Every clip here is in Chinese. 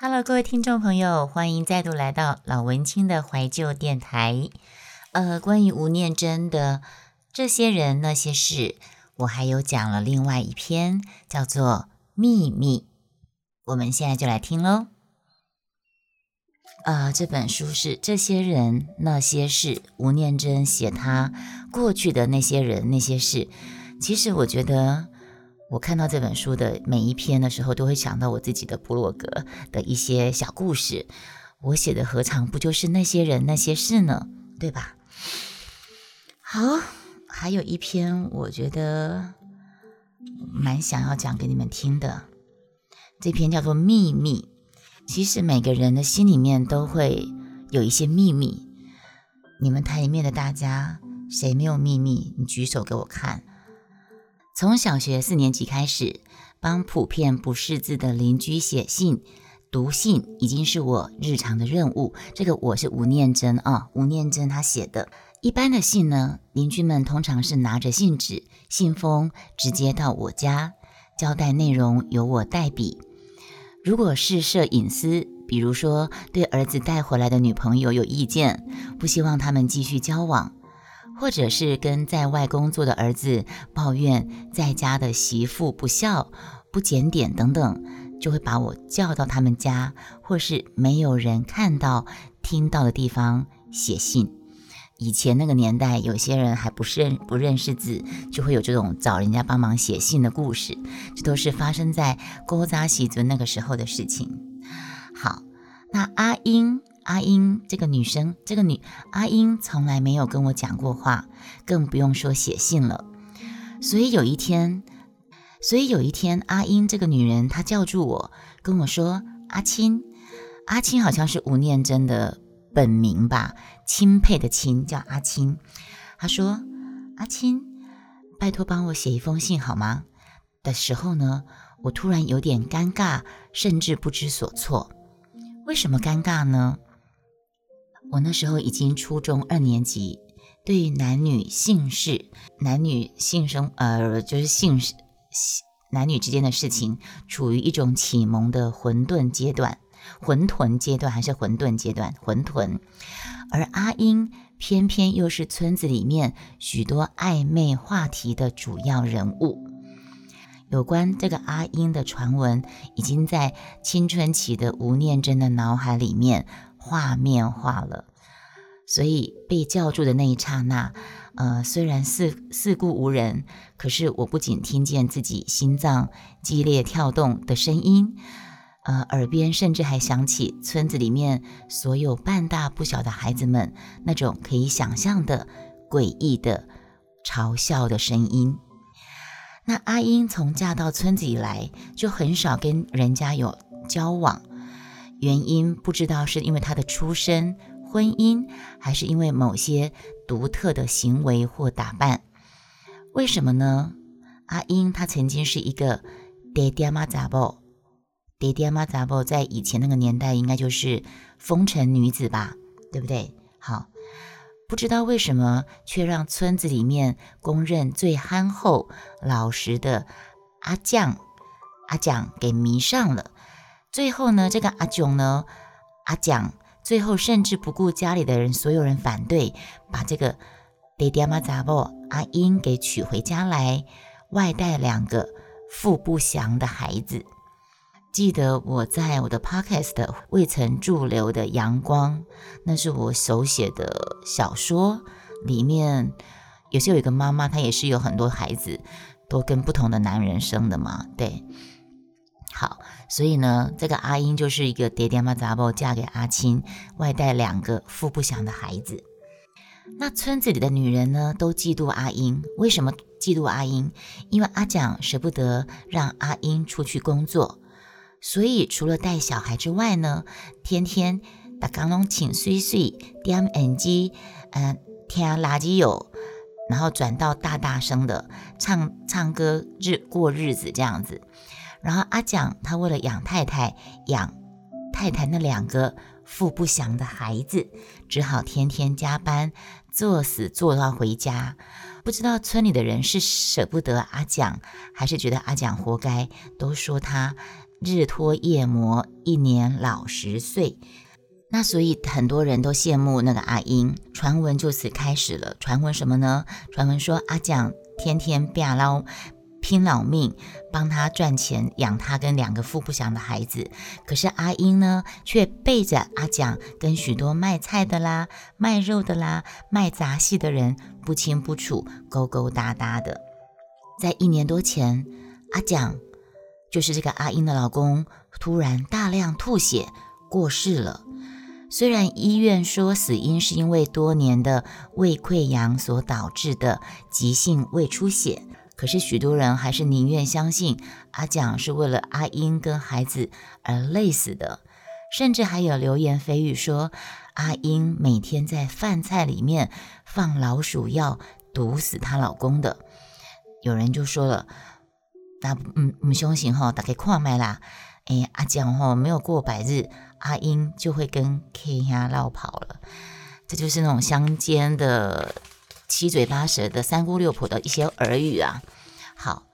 Hello，各位听众朋友，欢迎再度来到老文青的怀旧电台。呃，关于吴念真的这些人那些事，我还有讲了另外一篇，叫做《秘密》。我们现在就来听喽。呃，这本书是这些人那些事，吴念真写他过去的那些人那些事。其实我觉得。我看到这本书的每一篇的时候，都会想到我自己的部落格的一些小故事。我写的何尝不就是那些人那些事呢？对吧？好，还有一篇我觉得蛮想要讲给你们听的，这篇叫做《秘密》。其实每个人的心里面都会有一些秘密。你们台里面的大家，谁没有秘密？你举手给我看。从小学四年级开始，帮普遍不识字的邻居写信、读信，已经是我日常的任务。这个我是吴念真啊，吴念真他写的。一般的信呢，邻居们通常是拿着信纸、信封直接到我家，交代内容由我代笔。如果是涉隐私，比如说对儿子带回来的女朋友有意见，不希望他们继续交往。或者是跟在外工作的儿子抱怨在家的媳妇不孝、不检点等等，就会把我叫到他们家，或是没有人看到、听到的地方写信。以前那个年代，有些人还不认不认识字，就会有这种找人家帮忙写信的故事。这都是发生在勾扎喜尊那个时候的事情。好，那阿英。阿英这个女生，这个女阿英从来没有跟我讲过话，更不用说写信了。所以有一天，所以有一天，阿英这个女人她叫住我，跟我说：“阿青，阿青好像是吴念真的本名吧，钦佩的钦叫阿青。”她说：“阿青，拜托帮我写一封信好吗？”的时候呢，我突然有点尴尬，甚至不知所措。为什么尴尬呢？我那时候已经初中二年级，对男女性事、男女性生呃，就是性男女之间的事情，处于一种启蒙的混沌阶段，混沌阶段还是混沌阶段？混沌。而阿英偏偏又是村子里面许多暧昧话题的主要人物。有关这个阿英的传闻，已经在青春期的吴念真的脑海里面。画面化了，所以被叫住的那一刹那，呃，虽然四四顾无人，可是我不仅听见自己心脏激烈跳动的声音，呃，耳边甚至还响起村子里面所有半大不小的孩子们那种可以想象的诡异的嘲笑的声音。那阿英从嫁到村子以来，就很少跟人家有交往。原因不知道是因为他的出身、婚姻，还是因为某些独特的行为或打扮？为什么呢？阿英她曾经是一个爹爹妈杂宝，爹爹妈杂宝在以前那个年代应该就是风尘女子吧，对不对？好，不知道为什么却让村子里面公认最憨厚老实的阿酱阿酱给迷上了。最后呢，这个阿囧呢，阿蒋最后甚至不顾家里的人，所有人反对，把这个爹爹妈杂布阿英给娶回家来，外带两个父不祥的孩子。记得我在我的 podcast 未曾驻留的阳光，那是我手写的小说，里面也是有一个妈妈，她也是有很多孩子，都跟不同的男人生的嘛，对。好，所以呢，这个阿英就是一个爹爹妈杂包嫁给阿青，外带两个富不详的孩子。那村子里的女人呢，都嫉妒阿英。为什么嫉妒阿英？因为阿蒋舍不得让阿英出去工作，所以除了带小孩之外呢，天天打钢龙请碎碎点耳机，嗯，听垃圾油，然后转到大大声的唱唱歌日过日子这样子。然后阿蒋他为了养太太，养太太那两个父不祥的孩子，只好天天加班，作死做到回家。不知道村里的人是舍不得阿蒋，还是觉得阿蒋活该，都说他日拖夜磨，一年老十岁。那所以很多人都羡慕那个阿英，传闻就此开始了。传闻什么呢？传闻说阿蒋天天变捞。拼老命帮他赚钱养他跟两个富不祥的孩子，可是阿英呢，却背着阿蒋跟许多卖菜的啦、卖肉的啦、卖杂戏的人不清不楚、勾勾搭搭的。在一年多前，阿蒋就是这个阿英的老公，突然大量吐血过世了。虽然医院说死因是因为多年的胃溃疡所导致的急性胃出血。可是许多人还是宁愿相信阿蒋是为了阿英跟孩子而累死的，甚至还有流言蜚语说阿英每天在饭菜里面放老鼠药毒死她老公的。有人就说了，那嗯唔相信哈，大概看麦啦。哎，阿蒋哈没有过百日，阿英就会跟 K 呀绕跑了。这就是那种乡间的。七嘴八舌的三姑六婆的一些耳语啊，好，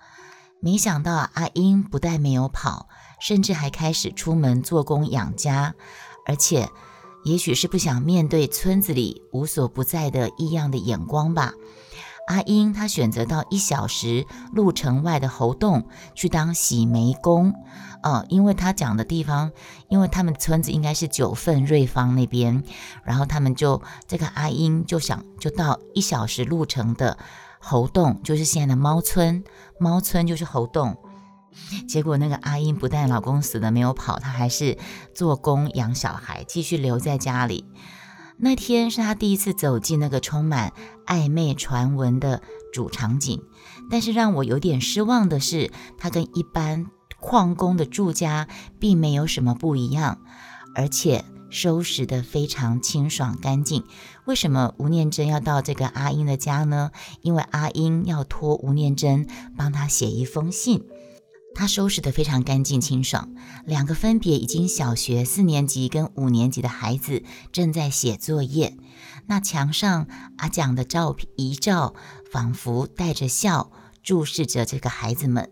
没想到阿英不但没有跑，甚至还开始出门做工养家，而且也许是不想面对村子里无所不在的异样的眼光吧。阿英她选择到一小时路程外的猴洞去当洗煤工，哦，因为她讲的地方，因为他们村子应该是九份瑞芳那边，然后他们就这个阿英就想就到一小时路程的猴洞，就是现在的猫村，猫村就是猴洞。结果那个阿英不但老公死了没有跑，她还是做工养小孩，继续留在家里。那天是他第一次走进那个充满暧昧传闻的主场景，但是让我有点失望的是，他跟一般矿工的住家并没有什么不一样，而且收拾得非常清爽干净。为什么吴念真要到这个阿英的家呢？因为阿英要托吴念真帮他写一封信。他收拾得非常干净清爽，两个分别已经小学四年级跟五年级的孩子正在写作业。那墙上阿蒋的照片遗照，仿佛带着笑注视着这个孩子们。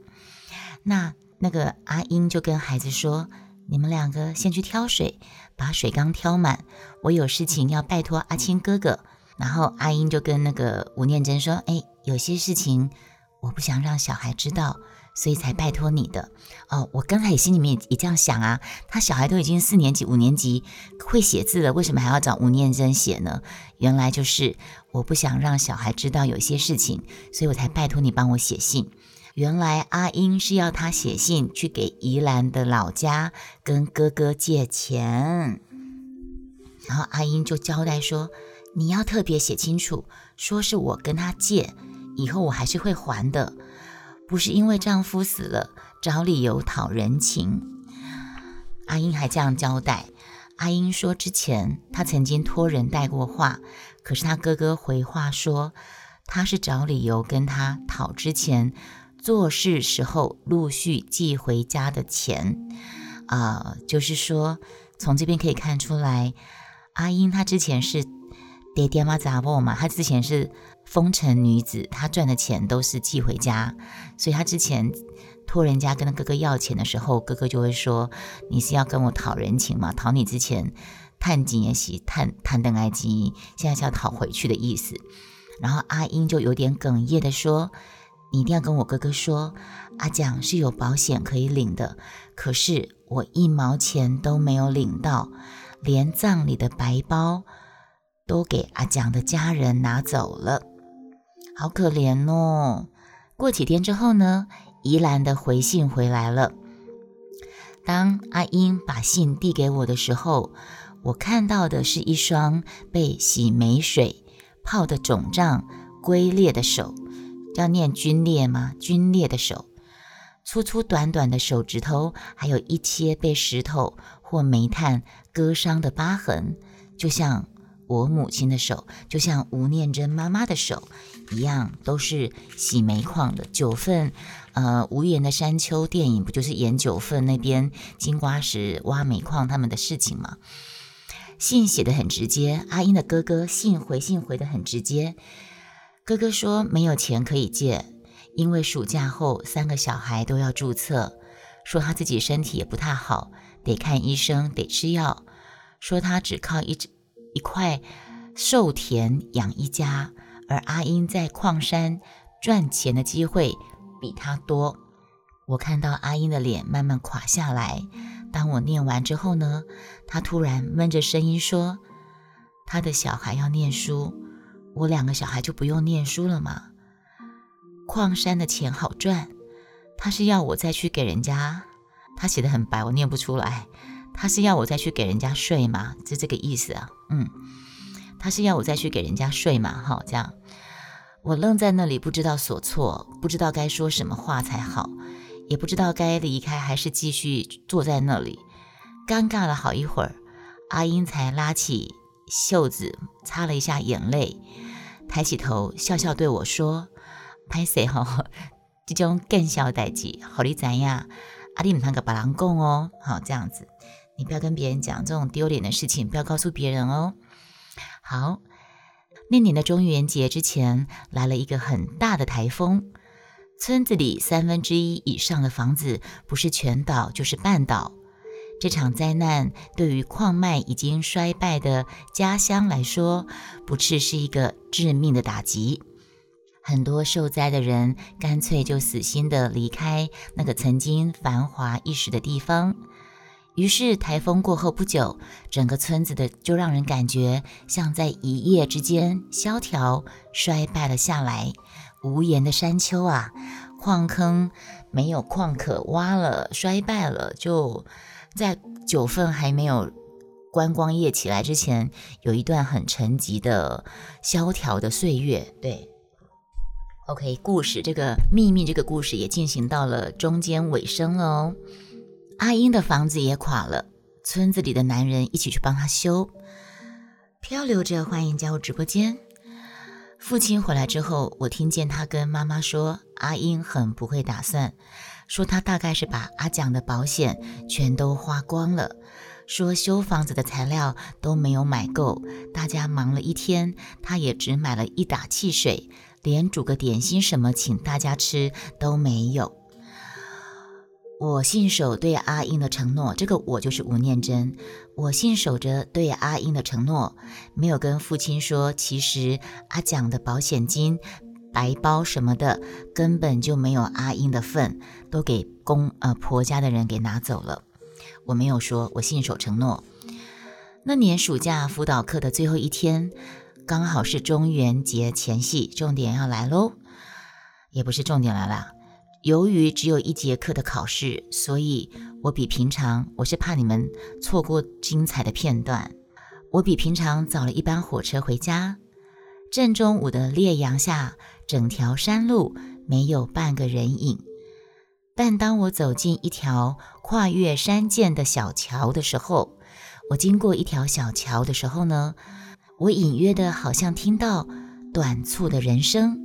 那那个阿英就跟孩子说：“你们两个先去挑水，把水缸挑满。我有事情要拜托阿青哥哥。”然后阿英就跟那个吴念真说：“哎，有些事情我不想让小孩知道。”所以才拜托你的哦，我刚才也心里面也这样想啊。他小孩都已经四年级、五年级会写字了，为什么还要找吴念真写呢？原来就是我不想让小孩知道有些事情，所以我才拜托你帮我写信。原来阿英是要他写信去给宜兰的老家跟哥哥借钱，然后阿英就交代说：“你要特别写清楚，说是我跟他借，以后我还是会还的。”不是因为丈夫死了找理由讨人情，阿英还这样交代。阿英说，之前她曾经托人带过话，可是她哥哥回话说，他是找理由跟他讨之前做事时候陆续寄回家的钱。啊，就是说从这边可以看出来，阿英她之前是爹爹妈杂货嘛，她之前是。风尘女子，她赚的钱都是寄回家，所以她之前托人家跟她哥哥要钱的时候，哥哥就会说：“你是要跟我讨人情吗？讨你之前探金也喜探探邓埃及，现在是要讨回去的意思。”然后阿英就有点哽咽的说：“你一定要跟我哥哥说，阿蒋是有保险可以领的，可是我一毛钱都没有领到，连葬礼的白包都给阿蒋的家人拿走了。”好可怜哦！过几天之后呢，宜兰的回信回来了。当阿英把信递给我的时候，我看到的是一双被洗煤水泡的肿胀、龟裂的手，要念皲裂吗？皲裂的手，粗粗短短的手指头，还有一些被石头或煤炭割伤的疤痕，就像。我母亲的手就像吴念真妈妈的手一样，都是洗煤矿的。九份，呃，无言的山丘电影不就是演九份那边金瓜石挖煤矿他们的事情吗？信写的很直接，阿英的哥哥信回信回的很直接。哥哥说没有钱可以借，因为暑假后三个小孩都要注册，说他自己身体也不太好，得看医生，得吃药。说他只靠一一块寿田养一家，而阿英在矿山赚钱的机会比他多。我看到阿英的脸慢慢垮下来。当我念完之后呢，他突然闷着声音说：“他的小孩要念书，我两个小孩就不用念书了吗？矿山的钱好赚，他是要我再去给人家。他写的很白，我念不出来。他是要我再去给人家睡吗？是这个意思啊？嗯，他是要我再去给人家睡嘛？哈，这样，我愣在那里，不知道所措，不知道该说什么话才好。”也不知道该离开还是继续坐在那里，尴尬了好一会儿，阿英才拉起袖子擦了一下眼泪，抬起头笑笑对我说：“拍谁哈？这种更小代志，好你怎样？阿弟唔通个把人讲哦，好这样子，你不要跟别人讲这种丢脸的事情，不要告诉别人哦。好，那年的中元节之前来了一个很大的台风。”村子里三分之一以上的房子不是全倒就是半倒。这场灾难对于矿脉已经衰败的家乡来说，不啻是一个致命的打击。很多受灾的人干脆就死心的离开那个曾经繁华一时的地方。于是台风过后不久，整个村子的就让人感觉像在一夜之间萧条衰败了下来。无言的山丘啊，矿坑没有矿可挖了，衰败了。就在九份还没有观光业起来之前，有一段很沉寂的萧条的岁月。对，OK，故事这个秘密这个故事也进行到了中间尾声了哦。阿英的房子也垮了，村子里的男人一起去帮他修。漂流着，欢迎加入直播间。父亲回来之后，我听见他跟妈妈说：“阿英很不会打算，说他大概是把阿蒋的保险全都花光了，说修房子的材料都没有买够，大家忙了一天，他也只买了一打汽水，连煮个点心什么请大家吃都没有。”我信守对阿英的承诺，这个我就是吴念真。我信守着对阿英的承诺，没有跟父亲说，其实阿蒋的保险金、白包什么的，根本就没有阿英的份，都给公呃婆家的人给拿走了。我没有说，我信守承诺。那年暑假辅导课的最后一天，刚好是中元节前夕，重点要来喽，也不是重点来了。由于只有一节课的考试，所以我比平常，我是怕你们错过精彩的片段。我比平常早了一班火车回家。正中午的烈阳下，整条山路没有半个人影。但当我走进一条跨越山涧的小桥的时候，我经过一条小桥的时候呢，我隐约的好像听到短促的人声。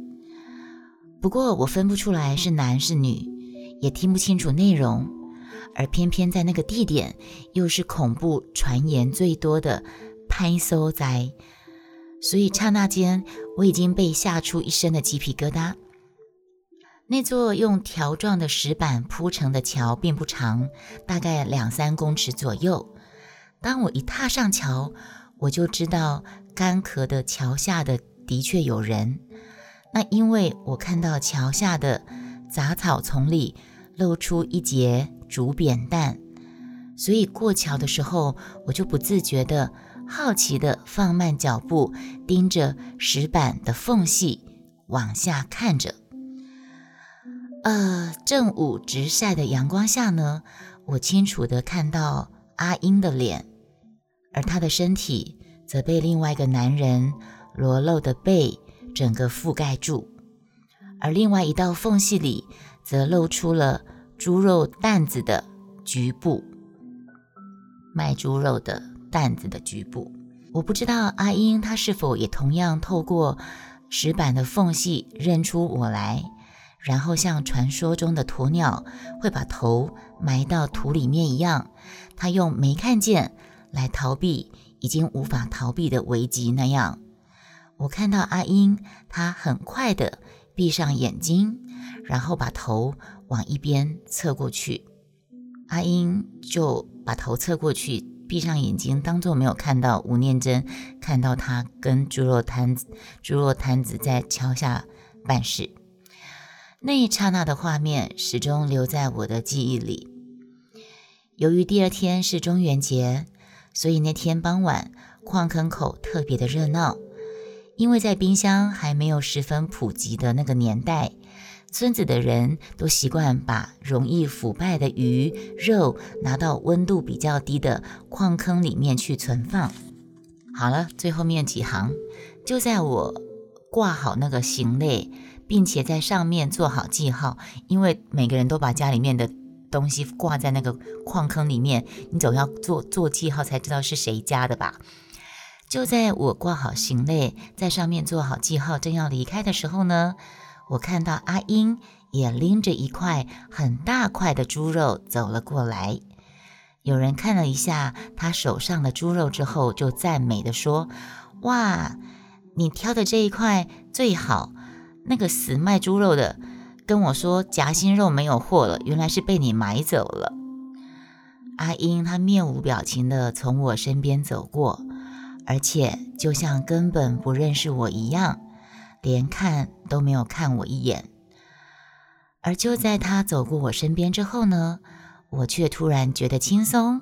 不过我分不出来是男是女，也听不清楚内容，而偏偏在那个地点，又是恐怖传言最多的拍搜灾，所以刹那间我已经被吓出一身的鸡皮疙瘩。那座用条状的石板铺成的桥并不长，大概两三公尺左右。当我一踏上桥，我就知道干涸的桥下的的确有人。那因为我看到桥下的杂草丛里露出一截竹扁担，所以过桥的时候，我就不自觉的好奇的放慢脚步，盯着石板的缝隙往下看着。呃，正午直晒的阳光下呢，我清楚的看到阿英的脸，而她的身体则被另外一个男人裸露的背。整个覆盖住，而另外一道缝隙里则露出了猪肉担子的局部，卖猪肉的担子的局部。我不知道阿英她是否也同样透过石板的缝隙认出我来，然后像传说中的鸵鸟会把头埋到土里面一样，她用没看见来逃避已经无法逃避的危机那样。我看到阿英，她很快的闭上眼睛，然后把头往一边侧过去。阿英就把头侧过去，闭上眼睛，当做没有看到吴念真，看到他跟猪肉摊子、猪肉摊子在桥下办事。那一刹那的画面始终留在我的记忆里。由于第二天是中元节，所以那天傍晚矿坑口特别的热闹。因为在冰箱还没有十分普及的那个年代，村子的人都习惯把容易腐败的鱼肉拿到温度比较低的矿坑里面去存放。好了，最后面几行，就在我挂好那个行类，并且在上面做好记号，因为每个人都把家里面的东西挂在那个矿坑里面，你总要做做记号才知道是谁家的吧。就在我挂好行李，在上面做好记号，正要离开的时候呢，我看到阿英也拎着一块很大块的猪肉走了过来。有人看了一下他手上的猪肉之后，就赞美的说：“哇，你挑的这一块最好。那个死卖猪肉的跟我说夹心肉没有货了，原来是被你买走了。”阿英她面无表情的从我身边走过。而且就像根本不认识我一样，连看都没有看我一眼。而就在他走过我身边之后呢，我却突然觉得轻松，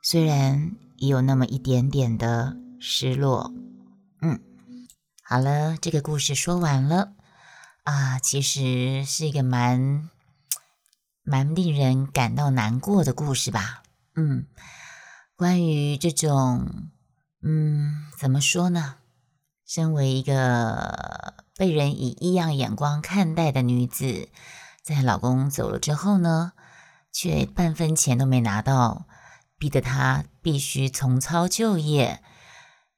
虽然也有那么一点点的失落。嗯，好了，这个故事说完了啊，其实是一个蛮蛮令人感到难过的故事吧。嗯，关于这种。嗯，怎么说呢？身为一个被人以异样眼光看待的女子，在老公走了之后呢，却半分钱都没拿到，逼得她必须重操旧业，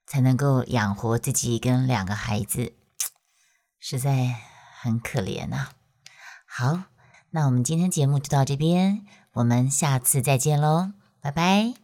才能够养活自己跟两个孩子，实在很可怜呐。好，那我们今天节目就到这边，我们下次再见喽，拜拜。